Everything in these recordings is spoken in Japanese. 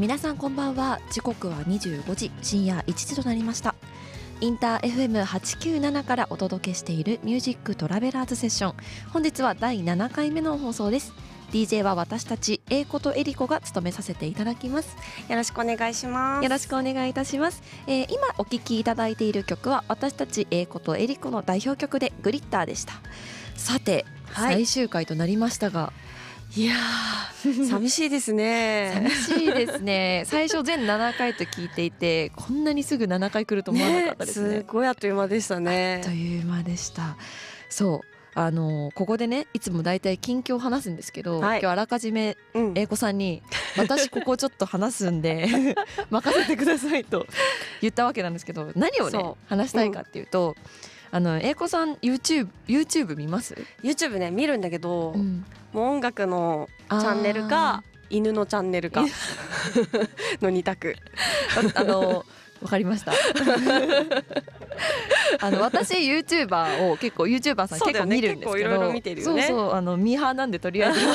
皆さんこんばんは。時刻は25時深夜1時となりました。インター FM897 からお届けしているミュージックトラベラーズセッション。本日は第7回目の放送です。DJ は私たち英子とエリコが務めさせていただきます。よろしくお願いします。よろしくお願いいたします、えー、今お聴きいただいている曲は私たち英子とエリコの代表曲でグリッターでした。さて、はい、最終回となりましたがいや寂しいですね。寂しいですね。最初全7回と聞いていてこんなにすぐ7回来ると思わなかったですね、ね、すごいあっという間でしたね。あっという間でした。そう。あのここでねいつも大体近況を話すんですけど、はい、今日あらかじめ英子さんに、うん、私ここちょっと話すんで 任せてくださいと言ったわけなんですけど何をね話したいかっていうと、うん、あの英子さん YouTube, YouTube 見ます？YouTube ね見るんだけど、うん、もう音楽のチャンネルか犬のチャンネルか の2択。あのわかりました。あの私 YouTuber を結構 YouTuber さん結構見るんですけど、ね、そうそうあのミーハーなんでとりあえず流行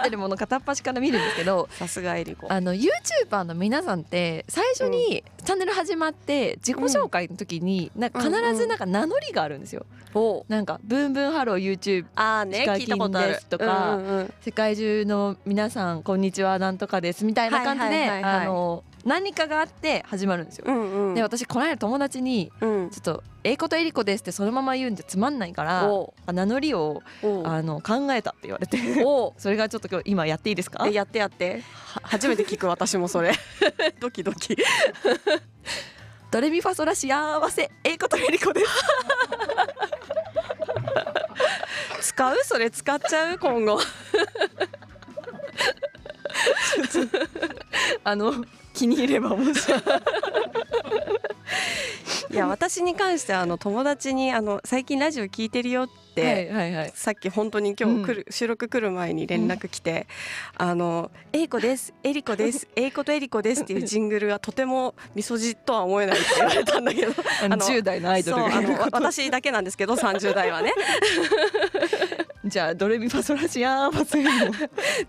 ってるもの片っ端から見るんですけどさすがエリコ。あの YouTuber の皆さんって最初にチャンネル始まって自己紹介の時に、なんか必ずなんか名乗りがあるんですよ、うんうん、なんかブンブンハロー YouTube あね聞いたことあるとか、うんうん、世界中の皆さんこんにちはなんとかですみたいな感じであの何かがあって始まるんですよ。うんうん、で私この間友達に、ちょっと「英子とえりこです」ってそのまま言うんじゃつまんないから名乗りをあの考えたって言われて それがちょっと今日今やっていいですか？やってやって。初めて聞く私もそれ。ドキドキ。ドレミファソラ幸せ英子とえりこです。使う？それ使っちゃう？今後。あの気に入れば面白い。いや私に関してはあの友達にあの最近ラジオ聞いてるよって、はいはいはい、さっき本当に今日来る、うん、収録来る前に連絡来て「うん、あのえいこですえりこですえいことえりこです」っていうジングルがとてもみそじとは思えないって言われたんだけど あの10代のアイドルあの私だけなんですけど30代はね。じゃあドレミファソラシアーマス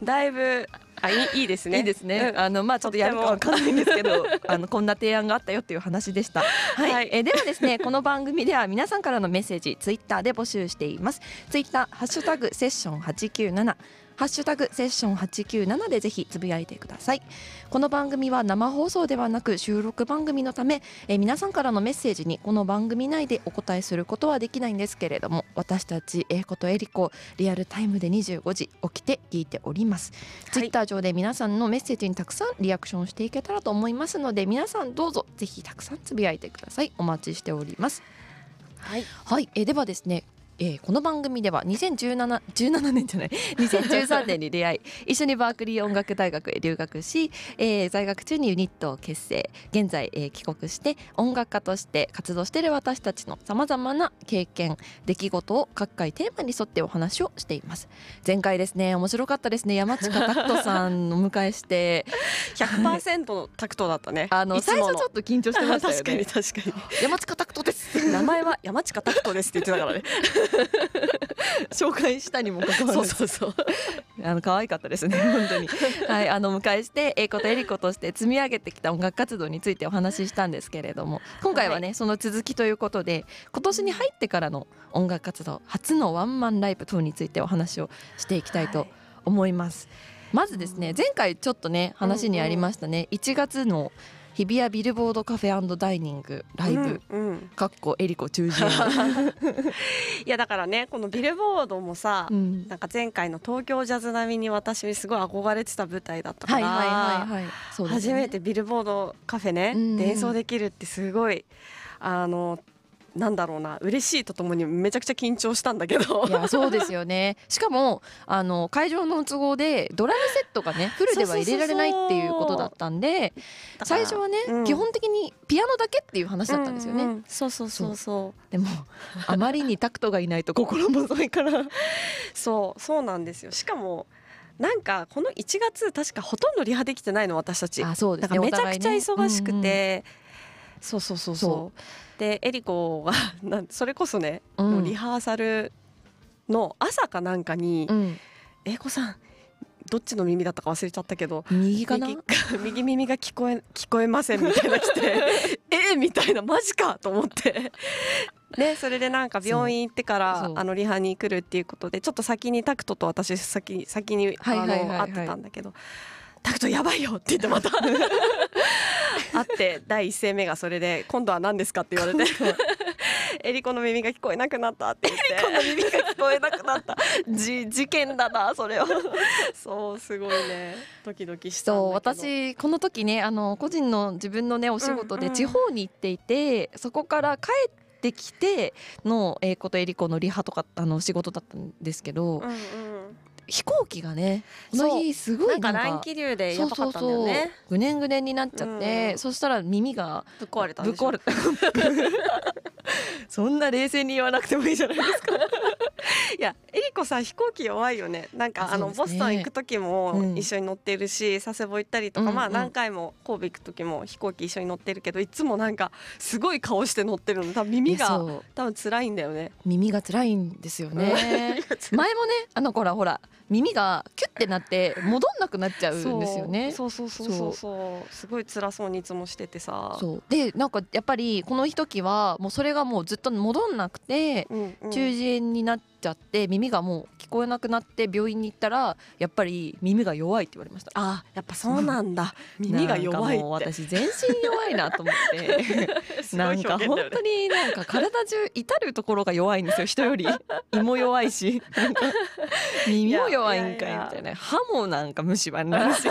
だいぶあいいいいですね。いいですね、うん、あのまあちょっとやるかわかんないんですけど あのこんな提案があったよっていう話でした。はい、はい、えではですねこの番組では皆さんからのメッセージツイッターで募集しています。ツイッターハッシュタグセッション897ハッシュタグセッション897でぜひつぶやいてください。この番組は生放送ではなく収録番組のためえ皆さんからのメッセージにこの番組内でお答えすることはできないんですけれども私たち英子とエリコリアルタイムで25時起きて聞いております、はい、ツイッター上で皆さんのメッセージにたくさんリアクションしていけたらと思いますので皆さんどうぞぜひたくさんつぶやいてください。お待ちしております。はい、はい、えではですねえー、この番組では2017 17年じゃない 2013年に出会い一緒にバークリー音楽大学へ留学し、えー、在学中にユニットを結成。現在、えー、帰国して音楽家として活動している私たちのさまざまな経験出来事を各回テーマに沿ってお話をしています。前回ですね面白かったですね。山近拓人さんを迎えして。100%のタクトだったね。あの最初ちょっと緊張してましたよね。確かに確かに。山近拓人。です名前は山近拓人ですって言ってたからね 紹介したにもかかわらず。そうそうそう。あの可愛かったですね本当に。はいあの迎えして英子とエリコとして積み上げてきた音楽活動についてお話ししたんですけれども今回はね、はい、その続きということで今年に入ってからの音楽活動初のワンマンライブ等についてお話をしていきたいと思います、はい、まずですね前回ちょっとね話にありましたね、1月の日比谷ビルボードカフェダイニングライブ、うんうん、かっこエリコ中心。いやだからねこのビルボードもさ、うん、なんか前回の東京ジャズ並みに私すごい憧れてた舞台だったから、はいはいはいはい。ね、初めてビルボードカフェね、うん、で演奏できるってすごいあのなんだろうな嬉しいとともにめちゃくちゃ緊張したんだけど。いやそうですよね。しかもあの会場の都合でドラムセットがねフルでは入れられないっていうことだったんで最初はね、うん、基本的にピアノだけっていう話だったんですよね、うんうん、そうそうそうそう。でもあまりにタクトがいないと心細いから。そうそうなんですよ。しかもなんかこの1月確かほとんどリハできてないの私たち。あそうです、ね、めちゃくちゃ忙しくて、うんうん、そうそうそうそうでエリコが それこそね、うん、リハーサルの朝かなんかに「英、う、子、さんどっちの耳だったか忘れちゃったけど右かな？右耳が聞こえ聞こえませんみたいな来て え？みたいなマジかと思って。ね、それでなんか病院行ってからあのリハに来るっていうことでちょっと先にタクトと私先先に会ってたんだけど「タクトやばいよ」って言ってまた会って第一声目がそれで「今度は何ですか?」って言われてエリコの耳が聞こえなくなったって言って。エリコの耳が聞こえなくなった。じ事件だなそれは。そうすごいね。ドキドキしたそう私この時ねあの個人の自分のねお仕事で地方に行っていて、うんうん、そこから帰ってってきての英子とエリコのリハとかあの仕事だったんですけど、うんうん、飛行機がねこの日すごいなんか乱気流でやばかったんだよね。ぐねんぐねんになっちゃって、うん、そしたら耳がぶっ壊れたぶっ壊れた。そんな冷静に言わなくてもいいじゃないですか。いやえりこさん飛行機弱いよね。なんかあの、ボストン行く時も一緒に乗ってるし、うん、佐世保行ったりとか、うんうん、まあ何回も神戸行く時も飛行機一緒に乗ってるけどいつもなんかすごい顔して乗ってるの。多分耳が多分辛いんだよね。耳が辛いんですよね。前もねあのほらほら耳がキュッてなって戻んなくなっちゃうんですよね。そうそうそうそうそう。すごい辛そうにいつもしててさ。でなんかやっぱりこの時はもうそれがもうずっと戻んなくて、うんうん、中耳炎になっちゃって耳がもう聞こえなくなって病院に行ったらやっぱり耳が弱いって言われました。あやっぱそうなんだ。耳が弱いって。私全身弱いなと思って。なんか本当になんか体中至る所が弱いんですよ人。よ り胃も弱いし。耳も弱いんかいみたいな。歯もなんか虫歯になるし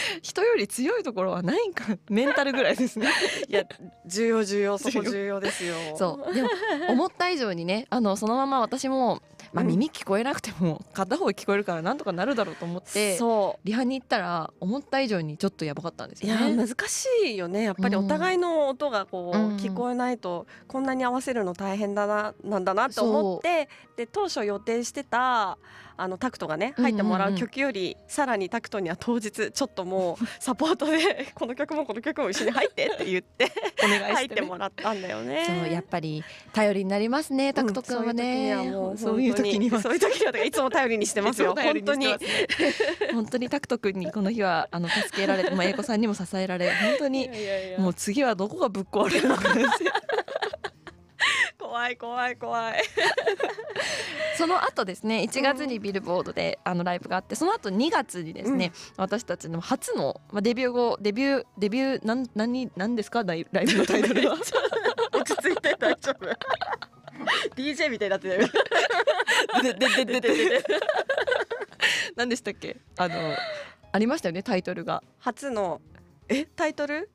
人より強いところはないんか メンタルぐらいですね。いや重要重要そこ重要。ですよ。そう。でも思った以上にねあのそのまま私もまあ、耳聞こえなくても片方聞こえるからなんとかなるだろうと思ってリハに行ったら思った以上にちょっとやばかったんですよね。いや難しいよね。やっぱりお互いの音がこう、聞こえないとこんなに合わせるの大変だななんだなと思ってで当初予定してたあのタクトがね入ってもらう曲よりさらにタクトには当日ちょっともうサポートで この曲もこの曲も一緒に入ってって言ってお願いして、ね、入ってもらったんだよね。そうやっぱり頼りになりますねタクト君はね、うん、そういう時には。そういう時にはいつも頼りにしてますよ。本当に。本当にタクト君にこの日はあの助けられて、まあ、英子さんにも支えられ本当にもう次はどこがぶっ壊れるのか 怖い怖い怖いその後ですね1月にビルボードであのライブがあってその後2月にですね、うん、私たちの初の、まあ、デビュー後デビューデビューなん何何ですか？ライブのタイトルは。落ち着いて大丈夫。DJ みたいになってたよででででで。何でしたっけ？あのありましたよねタイトルが。初の。え？タイトル？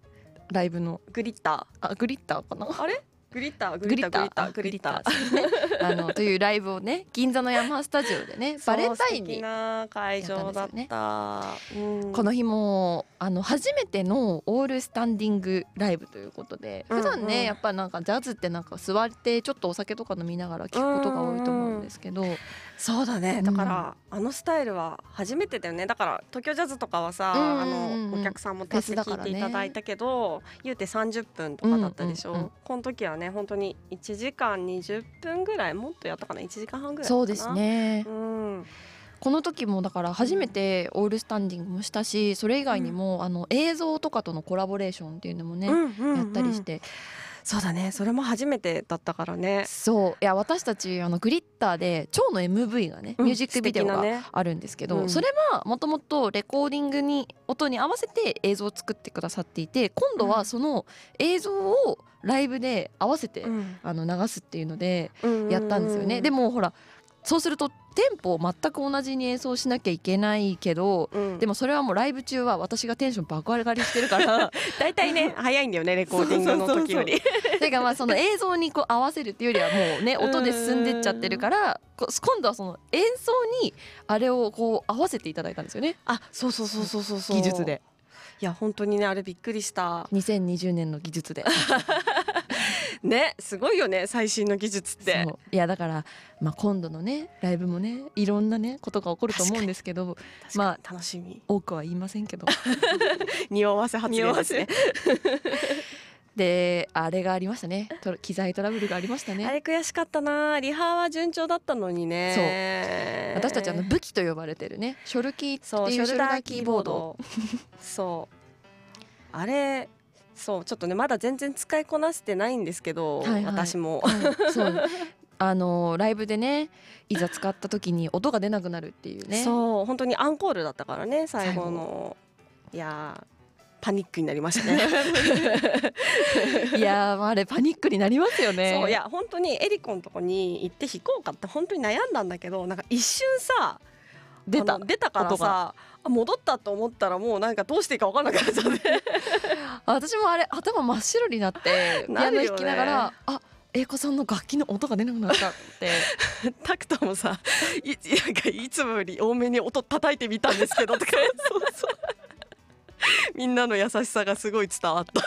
ライブの。グリッター。あグリッターかな？あれ？グリッターグリッター。グリッターね、あのというライブをね 銀座のヤマハスタジオでねバレンタインに会場だった、ね、この日もあの初めてのオールスタンディングライブということで普段ね、うん。うん、やっぱなんかジャズってなんか座ってちょっとお酒とか飲みながら聴くことが多いと思うんですけど、うんうん、そうだねだから、うん、あのスタイルは初めてだよね。だから東京ジャズとかはさ、うんうんうん、あのお客さんも立って聞いていただいたけど、ね、言うて30分とかだったでしょ、うんうんうん、この時はね本当に1時間20分ぐらいもっとやったかな1時間半ぐらいそうですね、うん、この時もだから初めてオールスタンディングもしたしそれ以外にも、あの映像とかとのコラボレーションっていうのもね、やったりして。そうだね。それも初めてだったからね。そう。いや私たちあのグリッターで蝶の MV がねミュージックビデオがあるんですけど、ねそれはもともとレコーディングに音に合わせて映像を作ってくださっていて今度はその映像をライブで合わせて、うん、あの流すっていうのでやったんですよね。でもほらそうするとテンポを全く同じに演奏しなきゃいけないけど、うん、でもそれはもうライブ中は私がテンション爆上がりしてるから。大体ね早いんだよねレコーディングの時より。てかまあその映像にこう合わせるっていうよりはもうね音で進んでっちゃってるから今度はその演奏にあれをこう合わせていただいたんですよね。あそうそうそうそうそう技術で。いや本当にねあれびっくりした。2020年の技術で ねすごいよね最新の技術って。いやだから、まあ、今度のねライブもねいろんなねことが起こると思うんですけどまあ楽しみ。多くは言いませんけど。匂わせ発言 ですねであれがありましたね。機材トラブルがありましたね。あれ悔しかったな。リハは順調だったのにね。そう。私たちあの武器と呼ばれてるねショルキーっていうショルダーキーボード。そう。あれそうちょっとねまだ全然使いこなせてないんですけど、はいはい、私も、はい、そう。あのライブでねいざ使った時に音が出なくなるっていうね。そう本当にアンコールだったからね最後の。いやパニックになりましたね。いやあれパニックになりますよね。そういや本当にエリコのとこに行って弾こうかって本当に悩んだんだけどなんか一瞬さ出た。出たからさ戻ったと思ったらもうなんかどうしていいか分からなくなっちゃって私もあれ頭真っ白になって ピアノ弾きながら、あ英子さんの楽器の音が出なくなったって。タクトもさいなんかいつもより多めに音叩いてみたんですけどとか。そうそう。みんなの優しさがすごい伝わった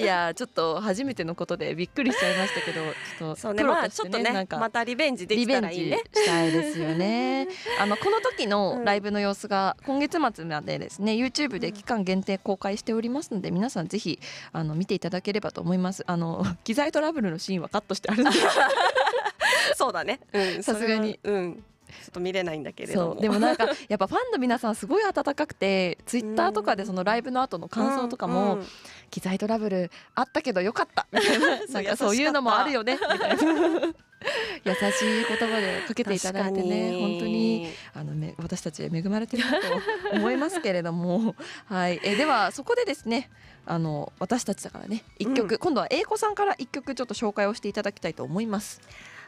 いやちょっと初めてのことでびっくりしちゃいましたけどちょっとそうねまあちょっとねまたリベンジできたらいいね。したいですよね。あのこの時のライブの様子が今月末までですね YouTube で期間限定公開しておりますので皆さんぜひあの見ていただければと思います。あの 機材トラブルのシーンはカットしてあるんで。そうだね。さすがに。うんちょっと見れないんだけれどでもなんか やっぱファンの皆さんすごい温かくてツイッターとかでそのライブの後の感想とかも、うんうん、機材トラブルあったけどよかったみたいな。なんかそういうのもあるよねみたいな。優しい言葉でかけていただいてね本当にあのめ私たち恵まれてるなと思いますけれども。はい。えではそこでですねあの私たちだからね一曲、うん、今度は英子さんから一曲ちょっと紹介をしていただきたいと思います。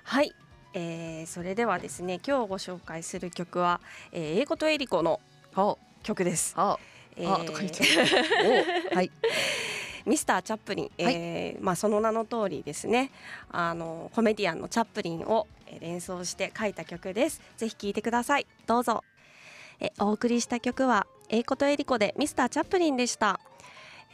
はいえー、それではですね今日ご紹介する曲は、えー、英子とエリコの曲です。はえー、はい。ミスターチャップリン、えー、はい、まあその名の通りですね、あのコメディアンのチャップリンを連想して書いた曲です。ぜひ聴いてください。どうぞ。えお送りした曲は英子とエリコでミスターチャップリンでした。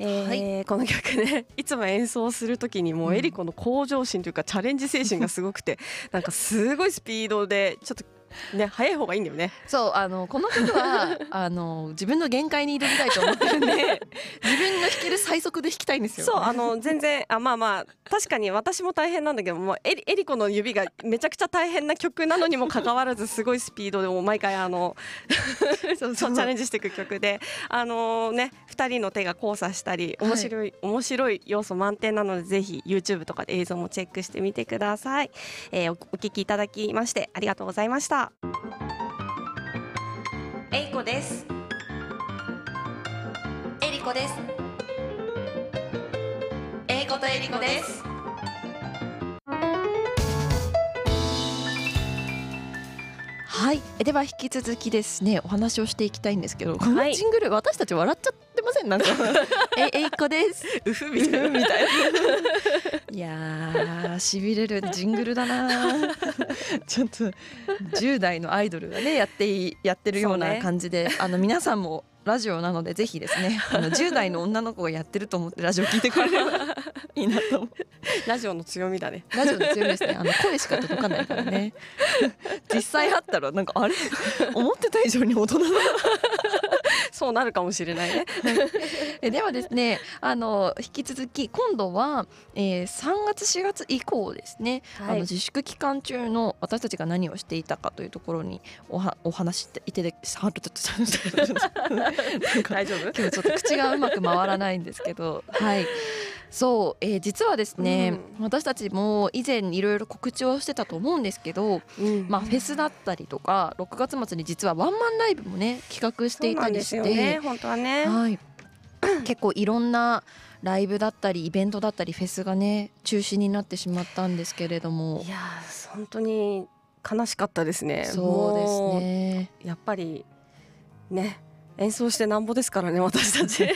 えー、はい、この曲ねいつも演奏する時にもうエリコの向上心というか、チャレンジ精神がすごくてなんかすごいスピードでちょっとね早い方がいいんだよね。そうあのこの曲は あの自分の限界に挑みたいと思ってるんで自分が弾ける最速で弾きたいんですよ。そうあの全然あまあまあ確かに私も大変なんだけどもエリエリコの指がめちゃくちゃ大変な曲なのにもかかわらずすごいスピードでも毎回あの そうチャレンジしていく曲であのね2人の手が交差したり面白い、はい、面白い要素満点なのでぜひ YouTube とかで映像もチェックしてみてください、えー、お聞きいただきましてありがとうございました。えいこです。えりこですえいことえりこです。はい。では引き続きですね。お話をしていきたいんですけどこのジングル、はい、私たち笑っちゃってませんなんか。ええいこです。うふみたいな。みたいな。いやしびれるジングルだな。ちょっと10代のアイドルがねやってやってるような感じで、ね、あの皆さんもラジオなのでぜひですね あの10代の女の子がやってると思ってラジオ聞いてくれればいいなと思う。ラジオの強みだね。ラジオの強みですね。あの声しか届かないからね。実際あったらなんかあれ？思ってた以上に大人だそうなるかもしれないね。ではですねあの引き続き今度は、えー、3月4月以降ですね、はい、あの自粛期間中の私たちが何をしていたかというところにおはお話していてで大丈夫今日ちょっと口がうまく回らないんですけどはいそう、えー、実はですね、うん、私たちも以前いろいろ告知をしてたと思うんですけど、うん、まあ、フェスだったりとか6月末に実はワンマンライブもね企画していたりして、ね、本当はね、はい、結構いろんなライブだったりイベントだったりフェスがね中止になってしまったんですけれども。いや本当に悲しかったですね。そうですね。やっぱりね演奏してなんぼですからね私たち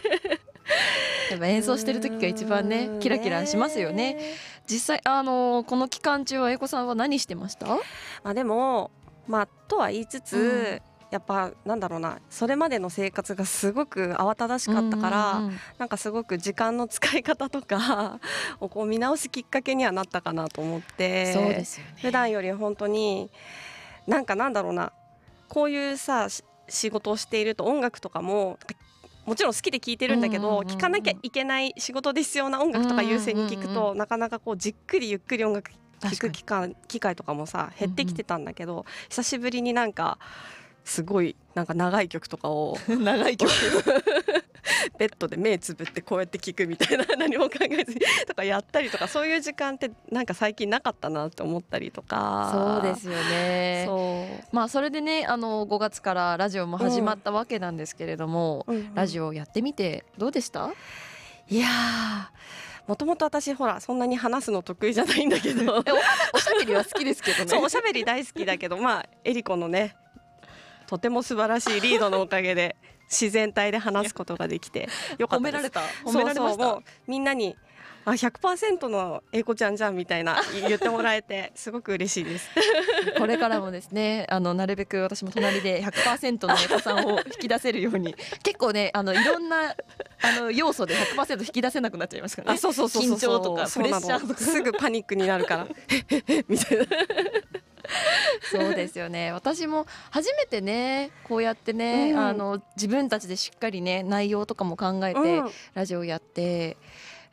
やっぱ演奏してる時が一番ねキラキラしますよね。実際あのこの期間中は英子さんは何してました？まあでもまあとは言いつつ、うん。やっぱなんだろうなそれまでの生活がすごく慌ただしかったから、うんうん、なんかすごく時間の使い方とか をこう見直すきっかけにはなったかなと思ってそうですよ、ね、普段より本当になんかなんだろうなこういうさ仕事をしていると音楽とかももちろん好きで聴いてるんだけど、聴かなきゃいけない仕事で必要な音楽とか優先に聞くと、なかなかこうじっくりゆっくり音楽聴く機会機会とかもさ減ってきてたんだけど、うんうん、久しぶりになんかすごいなんか長い曲とかを 長い曲 ベッドで目つぶってこうやって聞くみたいな 何も考えずに とかやったりとかそういう時間ってなんか最近なかったなって思ったりとか。そうですよね。まあそれでねあの5月からラジオも始まったわけなんですけれども、うん。うんうん、ラジオやってみてどうでした？いやもともと私ほらそんなに話すの得意じゃないんだけど。おしゃべりは好きですけどね。そうおしゃべり大好きだけどまあエリコのねとても素晴らしいリードのおかげで自然体で話すことができてよかった褒められた。褒められました？みんなにあ100%の英子ちゃんじゃんみたいな言ってもらえてすごく嬉しいです。これからもですねあのなるべく私も隣で100%の英子さんを引き出せるように結構ねあのいろんなあの要素で100%引き出せなくなっちゃいますからね。そうそうそう緊張とかプレッシャーとか。すぐパニックになるから。みたいな そうですよね。私も初めてねこうやってね、うん、あの自分たちでしっかりね内容とかも考えて、うん、ラジオやって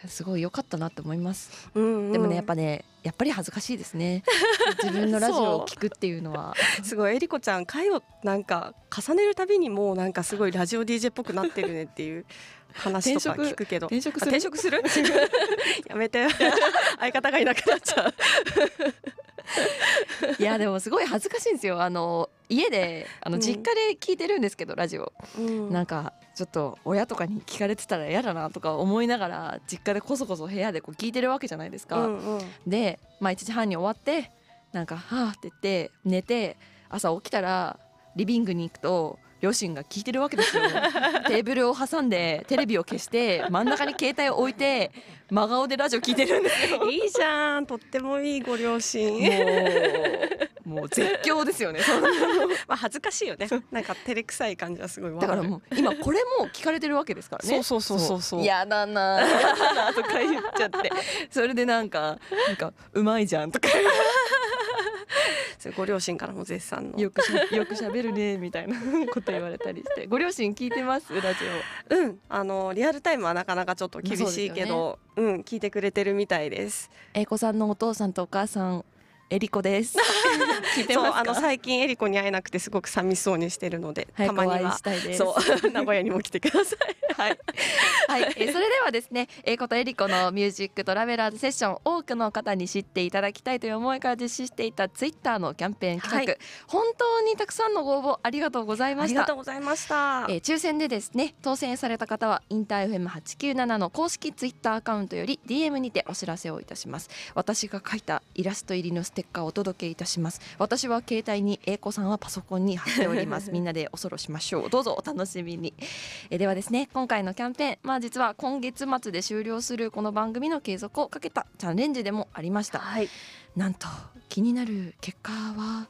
すごい良かったなって思います、うんうん、でもねやっぱねやっぱり恥ずかしいですね。自分のラジオを聞くっていうのは。すごいえりこちゃん回をなんか重ねるたびにもうなんかすごいラジオ DJ っぽくなってるねっていう話とか聞くけど。転職する？やめて。相方がいなくなっちゃういやでもすごい恥ずかしいんですよ。あの家であの実家で聞いてるんですけど、うん、ラジオ、うん、なんかちょっと親とかに聞かれてたら嫌だなとか思いながら実家でこそこそ部屋でこう聞いてるわけじゃないですか。うんうん、で、まあ、1時半に終わってなんか「はあ」って言って寝て朝起きたらリビングに行くと両親が聞いてるわけですよ。テーブルを挟んでテレビを消して真ん中に携帯を置いて真顔でラジオ聞いてるんですよ。いいじゃん。とってもいいご両親。もう絶叫ですよね。まあ恥ずかしいよね。なんか照れくさい感じはすごいだからもう今これも聞かれてるわけですからね。そうそうそうそう嫌だな嫌だな。とか言っちゃって。それでなんかなんかうまいじゃんとかご両親からも絶賛の。よく よく喋るねみたいな こと言われたりして。ご両親聞いてます？ラジオ。うん。あのリアルタイムはなかなかちょっと厳しいけど、うね、うん。聞いてくれてるみたいです。英子さんのお父さんとお母さんえりこです。聞いてますあの最近えりこに会えなくてすごく寂しそうにしてるので、たまにはそう 名古屋にも来てください。はい。はい、えそれではですね、えことえりこのミュージックトラベラーズセッション多くの方に知っていただきたいという思いから実施していたツイッターのキャンペーン企画、はい、本当にたくさんのご応募ありがとうございました。ありがとうございました。えー、抽選でですね、当選された方はインター FM897 の公式ツイッターアカウントより DM にてお知らせをいたします。私が書いたイラスト入りのステッカーをお届けいたします私は携帯に英子さんはパソコンに貼っております。みんなでおそろしましょう。どうぞお楽しみに。えではですね今回のキャンペーン。まあ実は今月末で終了するこの番組の継続をかけたチャレンジでもありました、はい、なんと気になる結果は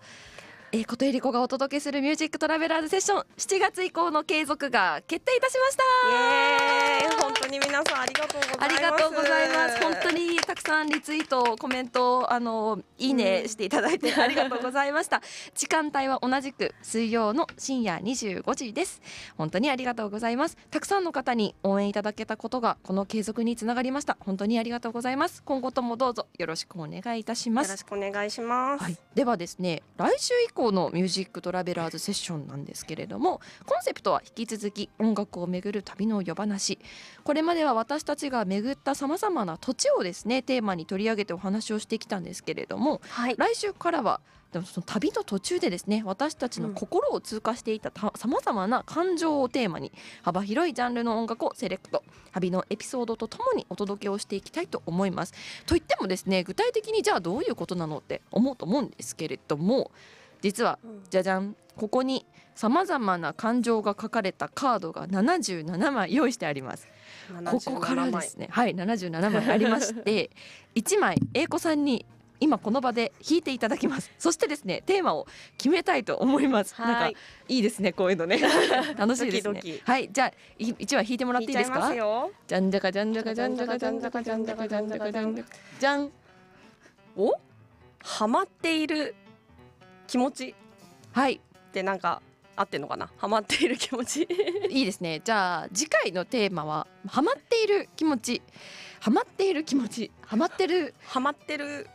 えー、琴恵理子がお届けするミュージックトラベラーズセッション7月以降の継続が決定いたしました。本当に皆さんありがとうございます。ありがとうございます。本当にたくさんリツイートコメントあのいいねしていただいて ありがとうございました。時間帯は同じく水曜の深夜25時です。本当にありがとうございます。たくさんの方に応援いただけたことがこの継続につながりました。本当にありがとうございます。今後ともどうぞよろしくお願いいたします。よろしくお願いします、はい、ではですね来週以降降のミュージックトラベラーズセッションなんですけれどもコンセプトは引き続き音楽をめぐる旅の夜話。これまでは私たちが巡ったさまざまな土地をですねテーマに取り上げてお話をしてきたんですけれども、はい、来週からはでもその旅の途中でですね私たちの心を通過していたさまざまな感情をテーマに幅広いジャンルの音楽をセレクト。旅のエピソードとともにお届けをしていきたいと思います。といってもですね具体的にじゃあどういうことなのって思うと思うんですけれども実は、じゃじゃん。ここにさまざまな感情が書かれたカードが77枚用意してあります。ここからですね。はい77枚ありまして 1枚英子さんに今この場で弾いていただきます。そしてですねテーマを決めたいと思います。なんかいいですねこういうのね。楽しいですね。はいじゃあ一枚弾いてもらっていいですかじゃんじゃかじゃんじゃかじゃんじゃかじゃんじゃかじゃんじゃかじゃんじゃかじゃんじゃかじゃん。お？ハマっている気持ち。はい。でなんか合ってんのかな？ハマっている気持ち。いいですね。じゃあ次回のテーマはハマっている気持ち。ハマっている気持ち。ハマってるハマってる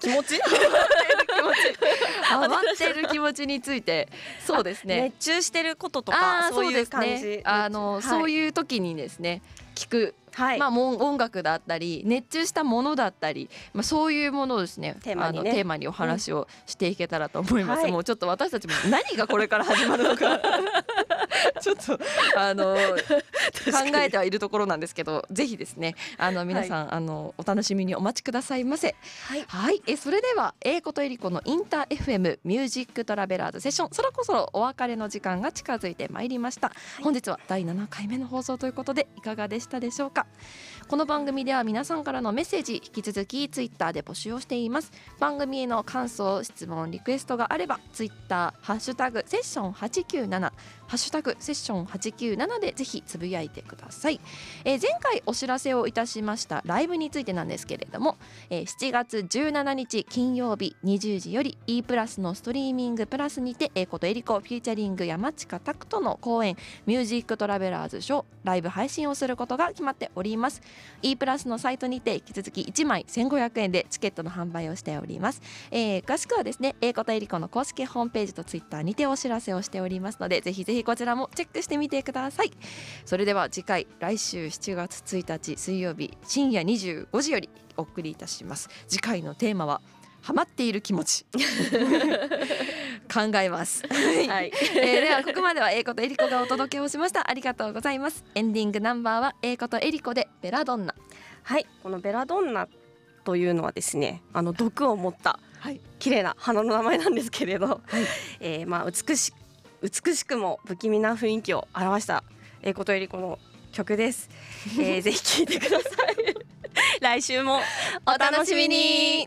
気持ち？ハマってる気持ち。について。そうですね。熱中してることとかそういう感じ、ね、あの、はい、そういう時にですね聞く。はい、まあ、音楽だったり熱中したものだったり、まあ、そういうものをですねテーマに、ね、テーマにお話をしていけたらと思います、うん、もうちょっと私たちも何がこれから始まるのか ちょっとあの考えてはいるところなんですけどぜひですねあの皆さん、はい、あのお楽しみにお待ちくださいませ。はい、はい、えそれでは英子とえりこのインター FM ミュージックトラベラーズセッションそろそろお別れの時間が近づいてまいりました、はい、本日は第7回目の放送ということでいかがでしたでしょうか。この番組では皆さんからのメッセージ引き続きツイッターで募集をしています。番組への感想質問リクエストがあればツイッターハッシュタグセッション897ハッシュタグセッション897でぜひつぶやいてください、えー、前回お知らせをいたしましたライブについてなんですけれども、えー、7月17日金曜日20時より E プラスのストリーミングプラスにてえことえりこフューチャリング山近拓人の公演ミュージックトラベラーズショーライブ配信をすることが決まっております。E プラスのサイトにて引き続き1枚1500円でチケットの販売をしております、えー、詳しくはですねえことえりこの公式ホームページとツイッターにてお知らせをしておりますのでぜひぜひこちらもチェックしてみてください。それでは次回来週7月1日水曜日深夜25時よりお送りいたします。次回のテーマはハマっている気持ち。考えます。はい、えー、ではここまでは英子とエリコがお届けをしました。ありがとうございます。エンディングナンバーは英子とエリコでベラドンナ。はい。このベラドンナというのはですねあの毒を持った綺麗な花の名前なんですけれど、はい、えー、まあ美し美しくも不気味な雰囲気を表した英子とよりこの曲です、えー、ぜひ聴いてください。来週もお楽しみに。